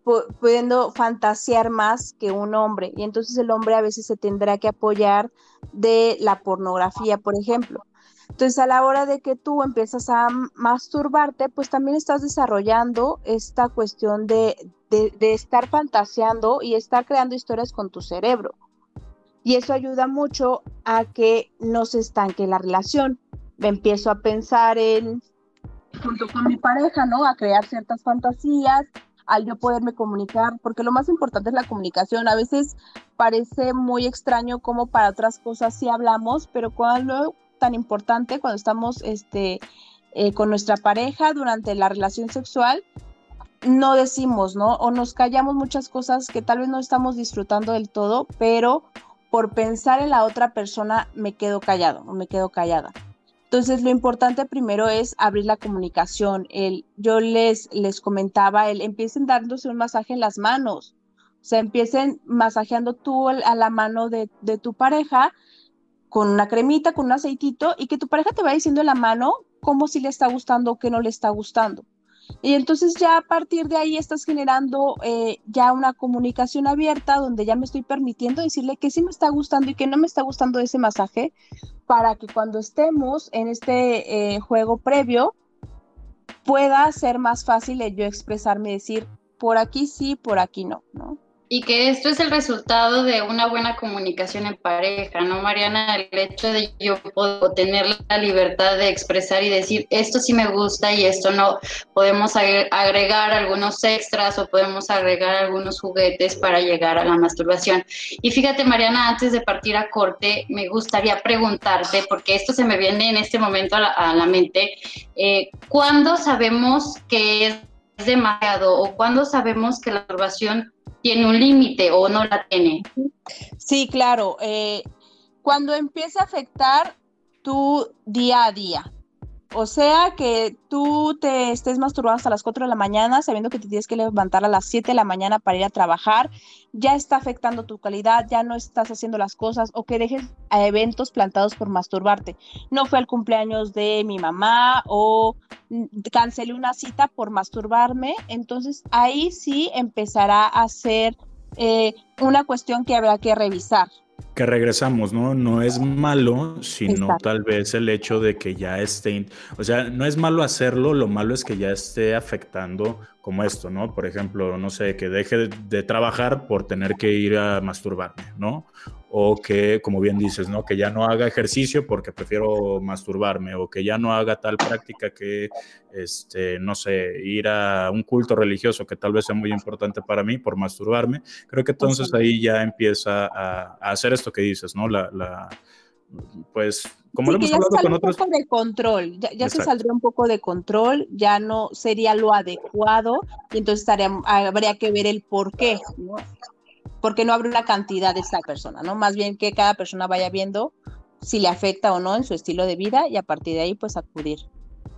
pudiendo fantasear más que un hombre. Y entonces el hombre a veces se tendrá que apoyar de la pornografía, por ejemplo. Entonces, a la hora de que tú empiezas a masturbarte, pues también estás desarrollando esta cuestión de, estar fantaseando y estar creando historias con tu cerebro. Y eso ayuda mucho a que no se estanque la relación. Me empiezo a pensar en, junto con mi pareja, ¿no? A crear ciertas fantasías, al yo poderme comunicar, porque lo más importante es la comunicación. A veces parece muy extraño como para otras cosas sí hablamos, pero cuando tan importante cuando estamos este, eh, con nuestra pareja durante la relación sexual, no decimos, ¿no? O nos callamos muchas cosas que tal vez no estamos disfrutando del todo, pero por pensar en la otra persona me quedo callado o me quedo callada. Entonces, lo importante primero es abrir la comunicación. El, yo les, les comentaba, el, empiecen dándose un masaje en las manos. O sea, empiecen masajeando tú a la mano de, de tu pareja con una cremita, con un aceitito, y que tu pareja te vaya diciendo en la mano cómo si le está gustando o qué no le está gustando. Y entonces ya a partir de ahí estás generando eh, ya una comunicación abierta donde ya me estoy permitiendo decirle que sí me está gustando y que no me está gustando ese masaje para que cuando estemos en este eh, juego previo pueda ser más fácil yo expresarme decir por aquí sí, por aquí no, ¿no? Y que esto es el resultado de una buena comunicación en pareja, ¿no, Mariana? El hecho de yo poder tener la libertad de expresar y decir, esto sí me gusta y esto no, podemos agregar algunos extras o podemos agregar algunos juguetes para llegar a la masturbación. Y fíjate, Mariana, antes de partir a corte, me gustaría preguntarte, porque esto se me viene en este momento a la, mente, eh, ¿cuándo sabemos que es demasiado o cuándo sabemos que la masturbación tiene un límite o no la tiene. Sí, claro. Eh, cuando empieza a afectar tu día a día, o sea, que tú te estés masturbando hasta las 4 de la mañana, sabiendo que te tienes que levantar a las 7 de la mañana para ir a trabajar, ya está afectando tu calidad, ya no estás haciendo las cosas, o que dejes a eventos plantados por masturbarte. No fue el cumpleaños de mi mamá o cancelé una cita por masturbarme, entonces ahí sí empezará a ser eh, una cuestión que habrá que revisar que regresamos, ¿no? No es malo, sino tal vez el hecho de que ya esté, o sea, no es malo hacerlo, lo malo es que ya esté afectando como esto, ¿no? Por ejemplo, no sé, que deje de trabajar por tener que ir a masturbarme, ¿no? O que, como bien dices, ¿no? Que ya no haga ejercicio porque prefiero masturbarme, o que ya no haga tal práctica que, este, no sé, ir a un culto religioso que tal vez sea muy importante para mí por masturbarme. Creo que entonces ahí ya empieza a, hacer esto que dices, ¿no? La, la pues, como lo hemos hablado con otros. Un poco de control, ya, se saldría un poco de control, ya no sería lo adecuado, y entonces habría que ver el por qué, ¿no? Porque no abre una cantidad de esta persona, ¿no? Más bien que cada persona vaya viendo si le afecta o no en su estilo de vida y a partir de ahí pues acudir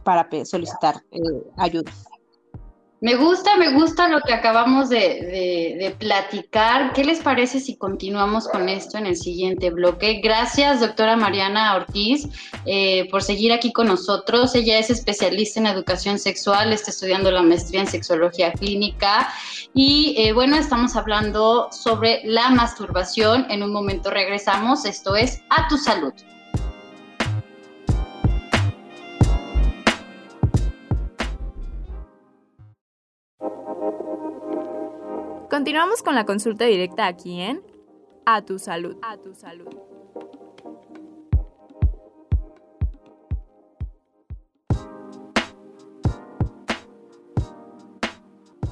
para solicitar eh, ayuda. Me gusta, me gusta lo que acabamos de, platicar. ¿Qué les parece si continuamos con esto en el siguiente bloque? Gracias, doctora Mariana Ortiz, eh, por seguir aquí con nosotros. Ella es especialista en educación sexual, está estudiando la maestría en sexología clínica y eh, bueno, estamos hablando sobre la masturbación. En un momento regresamos. Esto es A tu salud. Continuamos con la consulta directa aquí en A tu salud. A tu salud.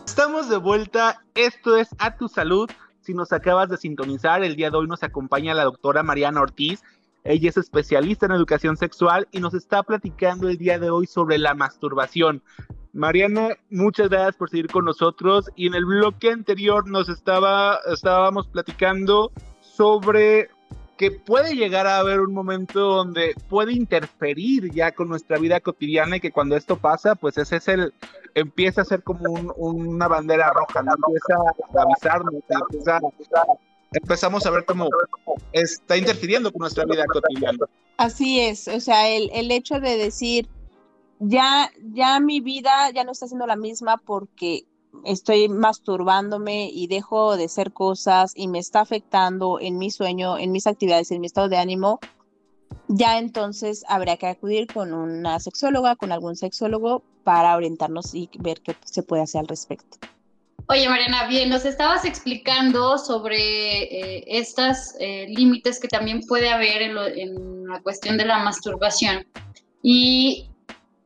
Estamos de vuelta. Esto es A tu salud. Si nos acabas de sintonizar, el día de hoy nos acompaña la doctora Mariana Ortiz. Ella es especialista en educación sexual y nos está platicando el día de hoy sobre la masturbación. Mariana, muchas gracias por seguir con nosotros. Y en el bloque anterior nos estaba, estábamos platicando sobre que puede llegar a haber un momento donde puede interferir ya con nuestra vida cotidiana y que cuando esto pasa, pues ese es el, empieza a ser como una bandera roja, ¿no? Empieza a avisarnos, empieza, empezamos a ver cómo está interfiriendo con nuestra vida cotidiana. Así es, o sea, el, el hecho de decir, ya, ya mi vida ya no está siendo la misma porque estoy masturbándome y dejo de hacer cosas y me está afectando en mi sueño, en mis actividades, en mi estado de ánimo, ya entonces habría que acudir con una sexóloga, con algún sexólogo para orientarnos y ver qué se puede hacer al respecto. Oye, Mariana, bien, nos estabas explicando sobre eh, estos eh, límites que también puede haber en, en, la cuestión de la masturbación. Y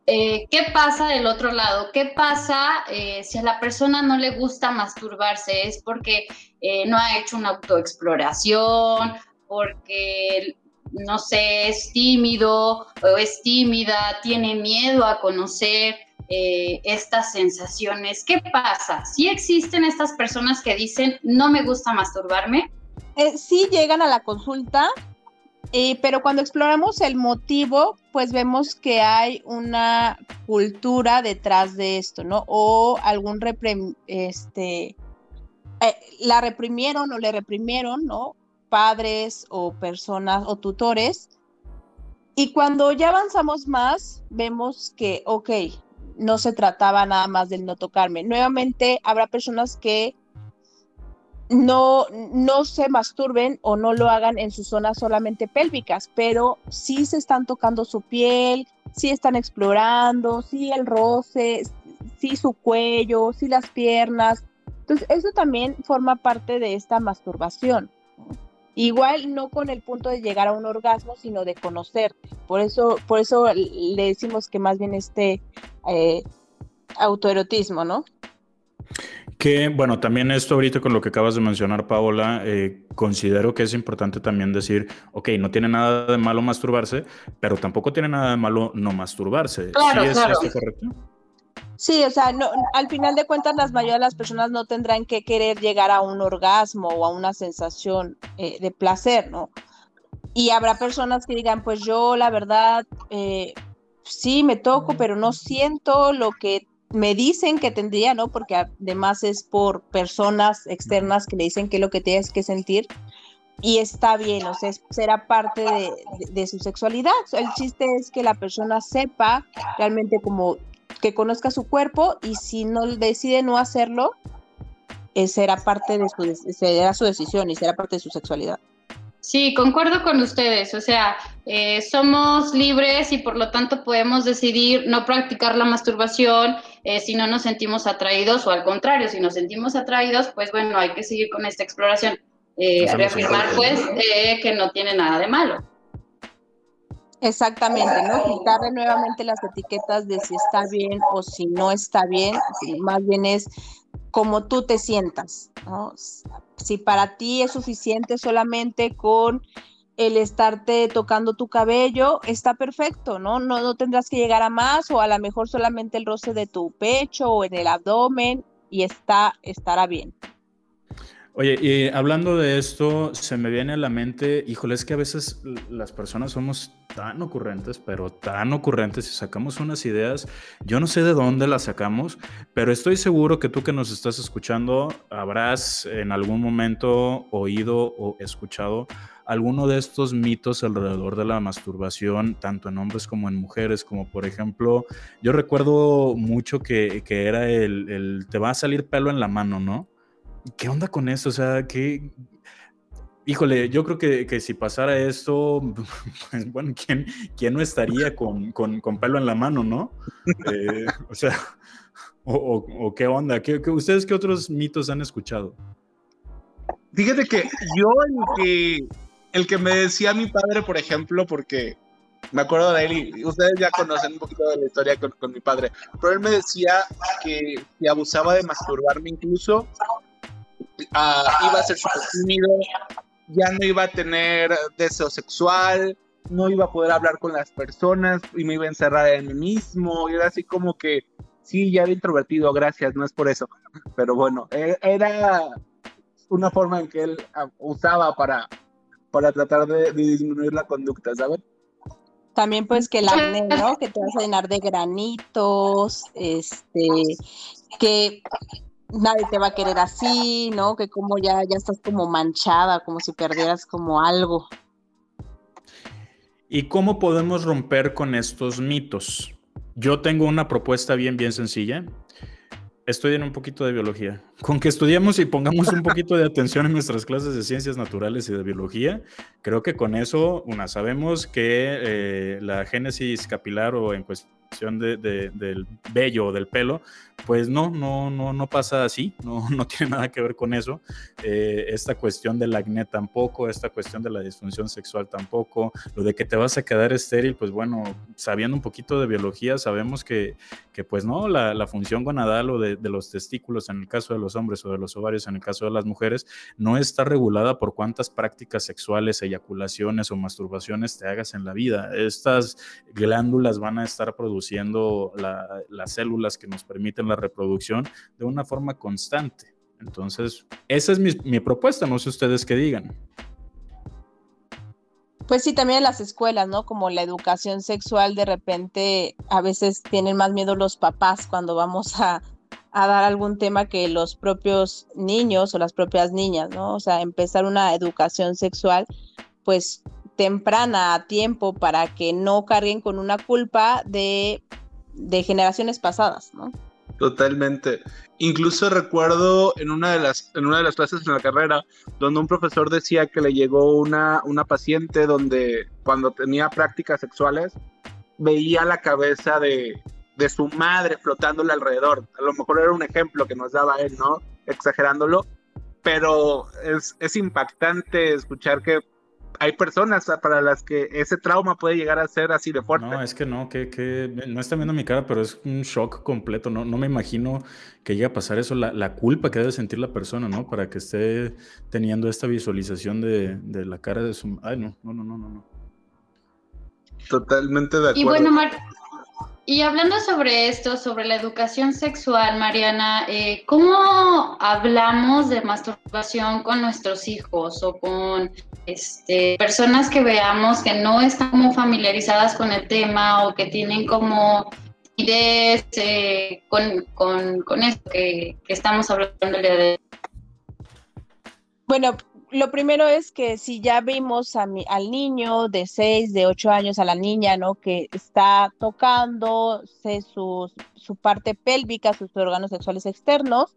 eh, ¿qué pasa del otro lado? ¿Qué pasa eh, si a la persona no le gusta masturbarse? ¿Es porque eh, no ha hecho una autoexploración? ¿Porque no sé, es tímido o es tímida, tiene miedo a conocer estas sensaciones. ¿Qué pasa? ¿Sí existen estas personas que dicen, no me gusta masturbarme? Eh, sí llegan a la consulta, eh, pero cuando exploramos el motivo, pues vemos que hay una cultura detrás de esto, ¿no? O algún este, la reprimieron o le reprimieron, ¿no? Padres o personas o tutores. Y cuando ya avanzamos más, vemos que, ok, no se trataba nada más del no tocarme. Nuevamente, habrá personas que no, no se masturben o no lo hagan en sus zonas solamente pélvicas, pero sí se están tocando su piel, sí están explorando, sí el roce, sí su cuello, sí las piernas. Entonces, eso también forma parte de esta masturbación. Igual no con el punto de llegar a un orgasmo, sino de conocerte. Por eso, por eso le decimos que más bien este eh, autoerotismo, ¿no? Que bueno, también esto ahorita con lo que acabas de mencionar, Paola, eh, considero que es importante también decir, ok, no tiene nada de malo masturbarse, pero tampoco tiene nada de malo no masturbarse. Claro, ¿Sí es claro. esto correcto? Sí, o sea, no, al final de cuentas, las mayoría de las personas no tendrán que querer llegar a un orgasmo o a una sensación eh, de placer, ¿no? Y habrá personas que digan, pues yo la verdad, eh, sí me toco, pero no siento lo que me dicen que tendría, ¿no? Porque además es por personas externas que le dicen qué es lo que tienes que sentir. Y está bien, o sea, será parte de, de- de su sexualidad. El chiste es que la persona sepa realmente como que conozca su cuerpo y si no decide no hacerlo, eh, será parte de su, será su decisión y será parte de su sexualidad. Sí, concuerdo con ustedes. O sea, eh, somos libres y por lo tanto podemos decidir no practicar la masturbación eh, si no nos sentimos atraídos o al contrario, si nos sentimos atraídos, pues bueno, hay que seguir con esta exploración. Eh, reafirmar pues eh, que no tiene nada de malo. Exactamente, ¿no? Quitarle nuevamente las etiquetas de si está bien o si no está bien, si más bien es como tú te sientas, ¿no? Si para ti es suficiente solamente con el estarte tocando tu cabello, está perfecto, ¿no? No, no tendrás que llegar a más o a lo mejor solamente el roce de tu pecho o en el abdomen y está, estará bien. Oye, y hablando de esto, se me viene a la mente, híjole, es que a veces las personas somos tan ocurrentes, pero tan ocurrentes y sacamos unas ideas, yo no sé de dónde las sacamos, pero estoy seguro que tú que nos estás escuchando habrás en algún momento oído o escuchado alguno de estos mitos alrededor de la masturbación, tanto en hombres como en mujeres, como por ejemplo, yo recuerdo mucho que, que era el, el te va a salir pelo en la mano, ¿no? ¿Qué onda con eso? O sea, que... Híjole, yo creo que, que si pasara esto, pues bueno, ¿quién, quién no estaría con, con, con pelo en la mano, no? Eh, o sea, o, o- o qué onda? ¿Qué, qué- ustedes qué otros mitos han escuchado? Fíjate que yo el que, el que me decía mi padre, por ejemplo, porque me acuerdo de él y ustedes ya conocen un poquito de la historia con, con mi padre, pero él me decía que si abusaba de masturbarme incluso, ah, iba a ser súper tímido, ya no iba a tener deseo sexual, no iba a poder hablar con las personas y me iba a encerrar en mí mismo, y era así como que, sí, ya era introvertido, gracias, no es por eso, pero bueno, e- era una forma en que él ah, usaba para, para tratar de, de disminuir la conducta, ¿sabes? También pues que el acné, ¿no? Que te vas a llenar de granitos, este, que nadie te va a querer así, ¿no? Que como ya, ya estás como manchada, como si perdieras como algo. ¿Y cómo podemos romper con estos mitos? Yo tengo una propuesta bien, bien sencilla. Estudien un poquito de biología. Con que estudiemos y pongamos un poquito de atención en nuestras clases de ciencias naturales y de biología, creo que con eso, una, sabemos que eh, la génesis capilar o en cuestión de- de- del vello o del pelo, pues no, no, no, no pasa así, no, no tiene nada que ver con eso. Eh, esta cuestión del acné tampoco, esta cuestión de la disfunción sexual tampoco, lo de que te vas a quedar estéril, pues bueno, sabiendo un poquito de biología, sabemos que, que pues no, la, la función gonadal o de, de los testículos, en el caso de los hombres o de los ovarios en el caso de las mujeres, no está regulada por cuántas prácticas sexuales, eyaculaciones o masturbaciones te hagas en la vida. Estas glándulas van a estar produciendo las células que nos permiten la reproducción de una forma constante. Entonces, esa es mi, propuesta, no sé ustedes qué digan. Pues sí, también en las escuelas, ¿no? Como la educación sexual, de repente a veces tienen más miedo los papás cuando vamos a, dar algún tema que los propios niños o las propias niñas, ¿no? O sea, empezar una educación sexual, pues temprana a tiempo para que no carguen con una culpa de, de generaciones pasadas, ¿no? Totalmente. Incluso recuerdo en una de las, en una de las clases en la carrera, donde un profesor decía que le llegó una, una paciente donde cuando tenía prácticas sexuales, veía la cabeza de, de su madre flotándole alrededor. A lo mejor era un ejemplo que nos daba él, ¿no? Exagerándolo. Pero es, es impactante escuchar que hay personas para las que ese trauma puede llegar a ser así de fuerte. No, es que no, que, que no está viendo mi cara, pero es un shock completo. No, no me imagino que llegue a pasar eso, la, la, culpa que debe sentir la persona, ¿no? Para que esté teniendo esta visualización de, de la cara de su... Ay, no, no, no, no, no. Totalmente de acuerdo. Y bueno, Mar y hablando sobre esto, sobre la educación sexual, Mariana, eh, ¿cómo hablamos de masturbación con nuestros hijos o con este, personas que veamos que no están como familiarizadas con el tema o que tienen como ideas eh, con, con, con, esto que, que estamos hablando el día de Bueno, lo primero es que si ya vimos a mi, al niño de 6, de 8 años, a la niña, ¿no? Que está tocando su, su parte pélvica, sus órganos sexuales externos,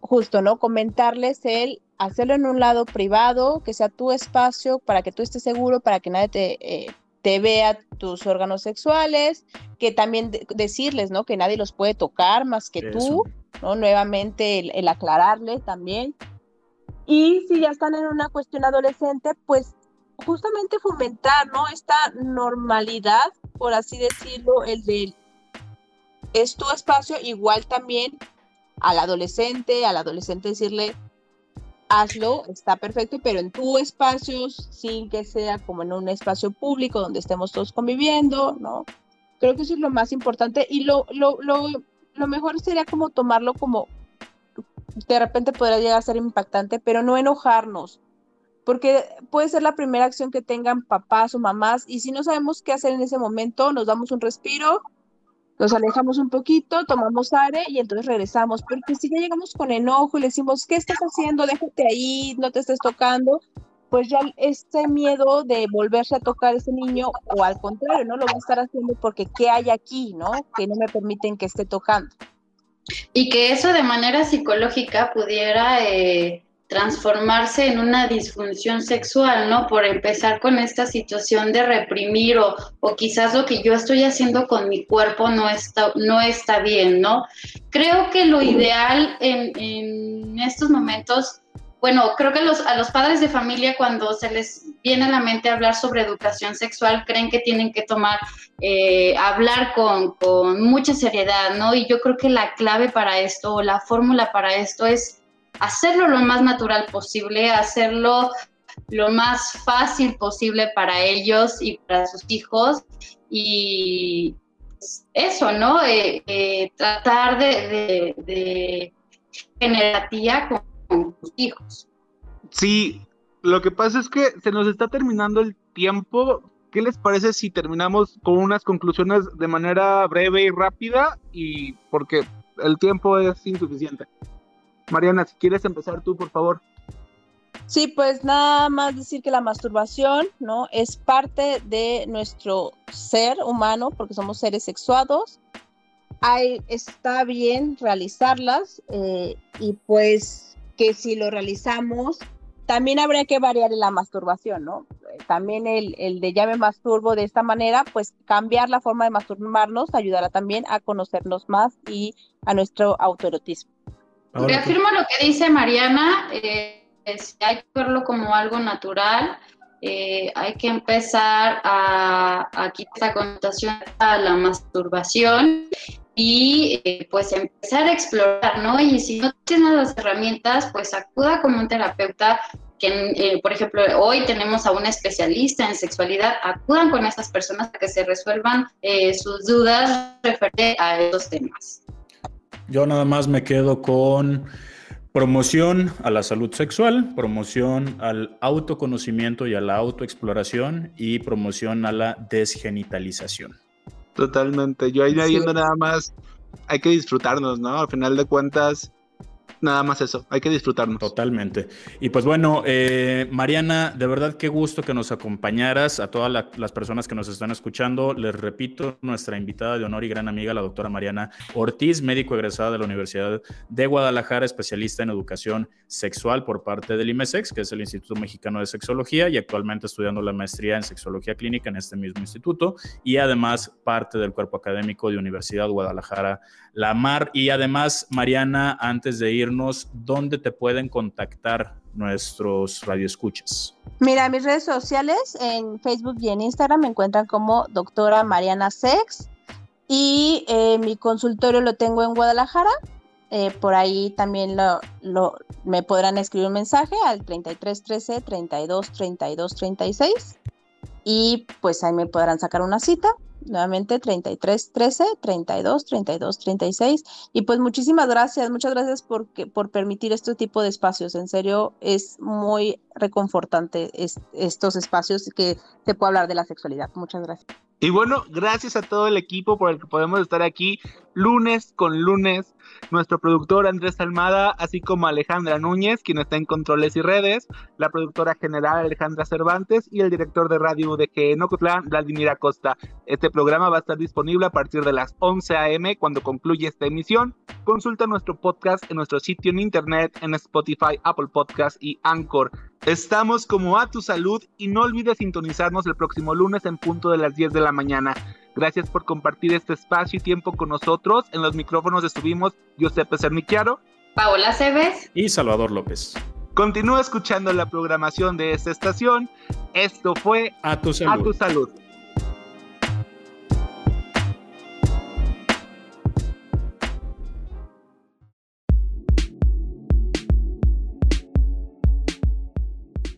justo, ¿no? Comentarles el hacerlo en un lado privado, que sea tu espacio, para que tú estés seguro, para que nadie te, eh, te vea tus órganos sexuales, que también decirles, ¿no? Que nadie los puede tocar más que tú, ¿no? Nuevamente el, el aclararle también y si ya están en una cuestión adolescente, pues justamente fomentar, ¿no? Esta normalidad, por así decirlo, el de es tu espacio, igual también al adolescente, al adolescente decirle, hazlo, está perfecto, pero en tu espacio, sin que sea como en un espacio público donde estemos todos conviviendo, ¿no? Creo que eso es lo más importante y lo, lo, lo, lo mejor sería como tomarlo como de repente podrá llegar a ser impactante, pero no enojarnos, porque puede ser la primera acción que tengan papás o mamás y si no sabemos qué hacer en ese momento, nos damos un respiro, nos alejamos un poquito, tomamos aire y entonces regresamos, porque si ya llegamos con enojo y le decimos, ¿qué estás haciendo? Déjate ahí, no te estés tocando, pues ya este miedo de volverse a tocar a ese niño o al contrario, ¿no? Lo va a estar haciendo porque ¿qué hay aquí, ¿no? Que no me permiten que esté tocando. Y que eso de manera psicológica pudiera eh, transformarse en una disfunción sexual, ¿no? Por empezar con esta situación de reprimir o, o, quizás lo que yo estoy haciendo con mi cuerpo no está, no está bien, ¿no? Creo que lo ideal en, en estos momentos bueno, creo que a los padres de familia cuando se les viene a la mente hablar sobre educación sexual, creen que tienen que tomar, eh, hablar con, con, mucha seriedad, ¿no? Y yo creo que la clave para esto o la fórmula para esto es hacerlo lo más natural posible, hacerlo lo más fácil posible para ellos y para sus hijos y eso, ¿no? Eh, eh, tratar de, de, de generar con con tus hijos. Sí, lo que pasa es que se nos está terminando el tiempo. ¿Qué les parece si terminamos con unas conclusiones de manera breve y rápida? Y porque el tiempo es insuficiente. Mariana, si quieres empezar tú, por favor. Sí, pues nada más decir que la masturbación, ¿no? Es parte de nuestro ser humano, porque somos seres sexuados. Hay, está bien realizarlas eh, y pues que si lo realizamos, también habría que variar la masturbación, ¿no? También el, el, de ya me masturbo de esta manera, pues cambiar la forma de masturbarnos ayudará también a conocernos más y a nuestro autoerotismo. Reafirmo lo que dice Mariana, eh, hay que verlo como algo natural, eh, hay que empezar a, a quitar esta connotación a la masturbación y eh, pues empezar a explorar, ¿no? Y si no tienes las herramientas, pues acuda con un terapeuta que, eh, por ejemplo, hoy tenemos a un especialista en sexualidad, acudan con esas personas para que se resuelvan eh, sus dudas referente a estos temas. Yo nada más me quedo con promoción a la salud sexual, promoción al autoconocimiento y a la autoexploración y promoción a la desgenitalización. Totalmente. Yo ahí viendo nada más, hay que disfrutarnos, ¿no? Al final de cuentas, nada más eso, hay que disfrutarnos. Totalmente. Y pues bueno, eh, Mariana, de verdad qué gusto que nos acompañaras, a todas las personas que nos están escuchando. Les repito, nuestra invitada de honor y gran amiga, la doctora Mariana Ortiz, médico egresada de la Universidad de Guadalajara, especialista en educación sexual por parte del IMESEX, que es el Instituto Mexicano de Sexología, y actualmente estudiando la maestría en sexología clínica en este mismo instituto, y además parte del cuerpo académico de Universidad Guadalajara La Mar. Y además, Mariana, antes de dónde te pueden contactar nuestros radioescuchas. Mira, mis redes sociales en Facebook y en Instagram me encuentran como doctora Mariana Sex y eh, mi consultorio lo tengo en Guadalajara. Eh, por ahí también me podrán escribir un mensaje al 3313 32 32 36 y pues ahí me podrán sacar una cita nuevamente 33 13 32 32 36 y pues muchísimas gracias muchas gracias por, por permitir este tipo de espacios. En serio es muy reconfortante estos espacios que se puede hablar de la sexualidad muchas gracias y bueno, gracias a todo el equipo por el que podemos estar aquí lunes con lunes. Nuestro productor Andrés Almada, así como Alejandra Núñez, quien está en controles y redes, la productora general Alejandra Cervantes y el director de radio UDG en Ocotlán, Vladimir Acosta. Este programa va a estar disponible a partir de las 11 a.m. cuando concluya esta emisión. Consulta nuestro podcast en nuestro sitio en internet, en Spotify, Apple Podcast y Anchor. Estamos como a tu salud y no olvides sintonizarnos el próximo lunes en punto de las 10 de la mañana. Gracias por compartir este espacio y tiempo con nosotros. En los micrófonos estuvimos Giuseppe Cernichiaro, Paola Cebes y Salvador López. Continúa escuchando la programación de esta estación. Esto fue A tu salud. A tu salud.